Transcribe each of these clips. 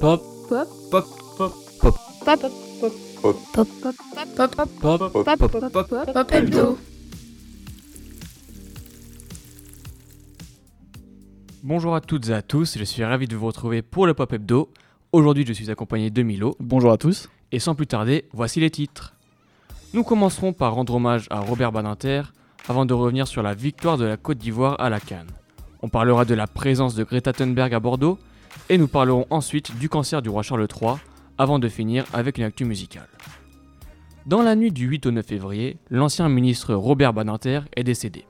Pop. Pop. Pop. Pop. Pop. Pop. Pop. Pop. Pop. Pop. Pop. Pop. Pop. Hebdo. Bonjour à toutes et à tous, je suis ravi de vous retrouver pour le Pop Hebdo. Aujourd'hui, je suis accompagné de Milo. Bonjour à tous. Et sans plus tarder, voici les titres. Nous commencerons par rendre hommage à Robert Badinter avant de revenir sur la victoire de la Côte d'Ivoire à la Cannes. On parlera de la présence de Greta Thunberg à Bordeaux et nous parlerons ensuite du cancer du roi Charles III avant de finir avec une actu musicale. Dans la nuit du 8 au 9 février, l'ancien ministre Robert Badinter est décédé.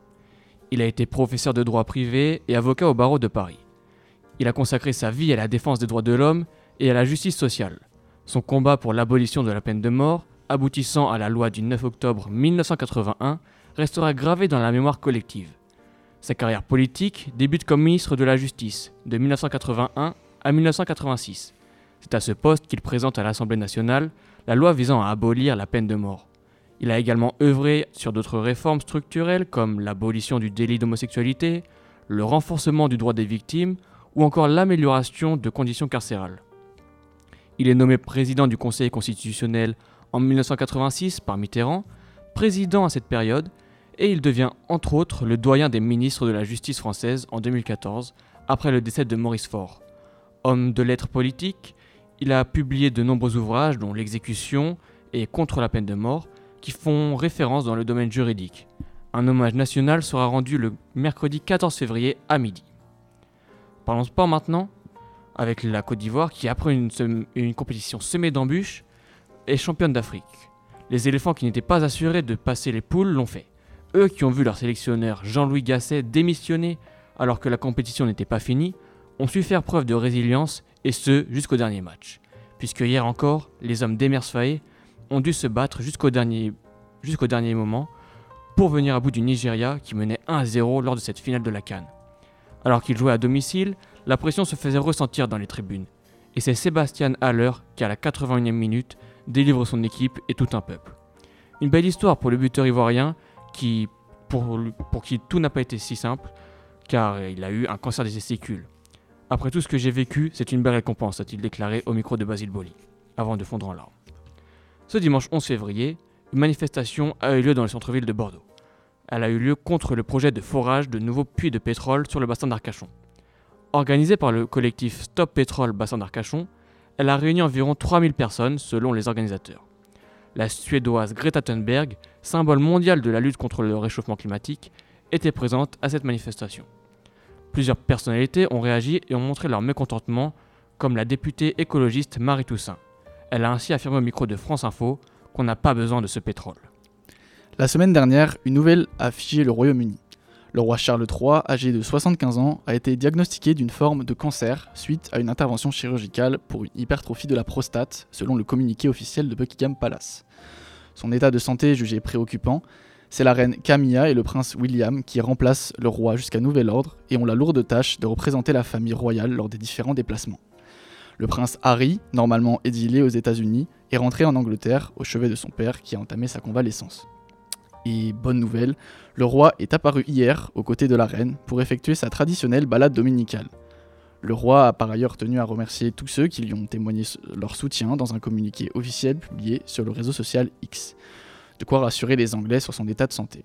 Il a été professeur de droit privé et avocat au barreau de Paris. Il a consacré sa vie à la défense des droits de l'homme et à la justice sociale. Son combat pour l'abolition de la peine de mort, aboutissant à la loi du 9 octobre 1981, restera gravé dans la mémoire collective. Sa carrière politique débute comme ministre de la Justice de 1981 à 1986. C'est à ce poste qu'il présente à l'Assemblée nationale la loi visant à abolir la peine de mort. Il a également œuvré sur d'autres réformes structurelles comme l'abolition du délit d'homosexualité, le renforcement du droit des victimes ou encore l'amélioration de conditions carcérales. Il est nommé président du Conseil constitutionnel en 1986 par Mitterrand, président à cette période, et il devient entre autres le doyen des ministres de la justice française en 2014, après le décès de Maurice Faure. Homme de lettres politiques, il a publié de nombreux ouvrages dont L'exécution et Contre la peine de mort, qui font référence dans le domaine juridique. Un hommage national sera rendu le mercredi 14 février à midi. Parlons sport maintenant, avec la Côte d'Ivoire qui, après une, une compétition semée d'embûches, est championne d'Afrique. Les éléphants qui n'étaient pas assurés de passer les poules l'ont fait. Eux qui ont vu leur sélectionneur Jean-Louis Gasset démissionner alors que la compétition n'était pas finie, ont su faire preuve de résilience et ce jusqu'au dernier match. Puisque hier encore, les hommes d'Emers Faé ont dû se battre jusqu'au dernier, jusqu'au dernier moment pour venir à bout du Nigeria qui menait 1-0 lors de cette finale de la Cannes. Alors qu'ils jouaient à domicile, la pression se faisait ressentir dans les tribunes. Et c'est Sébastien Haller qui, à la 81e minute, délivre son équipe et tout un peuple. Une belle histoire pour le buteur ivoirien qui, pour, pour qui tout n'a pas été si simple, car il a eu un cancer des testicules. Après tout ce que j'ai vécu, c'est une belle récompense, a-t-il déclaré au micro de Basile Boli, avant de fondre en larmes. Ce dimanche 11 février, une manifestation a eu lieu dans le centre-ville de Bordeaux. Elle a eu lieu contre le projet de forage de nouveaux puits de pétrole sur le bassin d'Arcachon. Organisée par le collectif Stop Pétrole Bassin d'Arcachon, elle a réuni environ 3000 personnes selon les organisateurs. La Suédoise Greta Thunberg, symbole mondial de la lutte contre le réchauffement climatique, était présente à cette manifestation. Plusieurs personnalités ont réagi et ont montré leur mécontentement, comme la députée écologiste Marie Toussaint. Elle a ainsi affirmé au micro de France Info qu'on n'a pas besoin de ce pétrole. La semaine dernière, une nouvelle a affiché le Royaume-Uni. Le roi Charles III, âgé de 75 ans, a été diagnostiqué d'une forme de cancer suite à une intervention chirurgicale pour une hypertrophie de la prostate, selon le communiqué officiel de Buckingham Palace. Son état de santé est jugé préoccupant. C'est la reine Camilla et le prince William qui remplacent le roi jusqu'à nouvel ordre et ont la lourde tâche de représenter la famille royale lors des différents déplacements. Le prince Harry, normalement exilé aux États-Unis, est rentré en Angleterre au chevet de son père qui a entamé sa convalescence. Et bonne nouvelle, le roi est apparu hier aux côtés de la reine pour effectuer sa traditionnelle balade dominicale. Le roi a par ailleurs tenu à remercier tous ceux qui lui ont témoigné leur soutien dans un communiqué officiel publié sur le réseau social X. De quoi rassurer les Anglais sur son état de santé.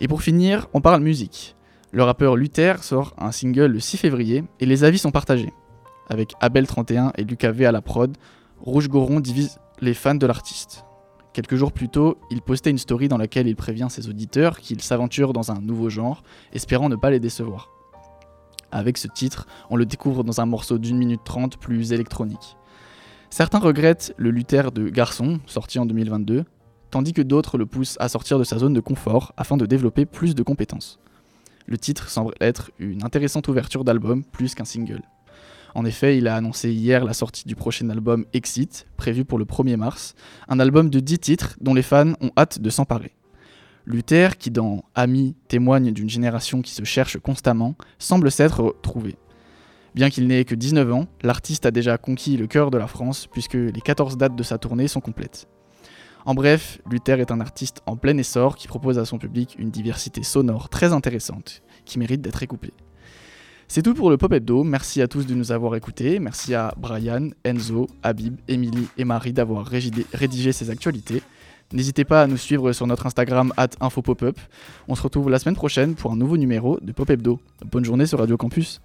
Et pour finir, on parle musique. Le rappeur Luther sort un single le 6 février et les avis sont partagés. Avec Abel31 et Lucas V à la prod, Rouge Goron divise les fans de l'artiste. Quelques jours plus tôt, il postait une story dans laquelle il prévient ses auditeurs qu'il s'aventure dans un nouveau genre, espérant ne pas les décevoir. Avec ce titre, on le découvre dans un morceau d'une minute trente plus électronique. Certains regrettent le Luther de Garçon, sorti en 2022, tandis que d'autres le poussent à sortir de sa zone de confort afin de développer plus de compétences. Le titre semble être une intéressante ouverture d'album plus qu'un single. En effet, il a annoncé hier la sortie du prochain album Exit, prévu pour le 1er mars, un album de 10 titres dont les fans ont hâte de s'emparer. Luther, qui dans Ami témoigne d'une génération qui se cherche constamment, semble s'être retrouvé. Bien qu'il n'ait que 19 ans, l'artiste a déjà conquis le cœur de la France puisque les 14 dates de sa tournée sont complètes. En bref, Luther est un artiste en plein essor qui propose à son public une diversité sonore très intéressante, qui mérite d'être écoupée. C'est tout pour le Pop Hebdo. Merci à tous de nous avoir écoutés. Merci à Brian, Enzo, Habib, Émilie et Marie d'avoir rédigé ces actualités. N'hésitez pas à nous suivre sur notre Instagram @infopopup. On se retrouve la semaine prochaine pour un nouveau numéro de Pop Hebdo. Bonne journée sur Radio Campus.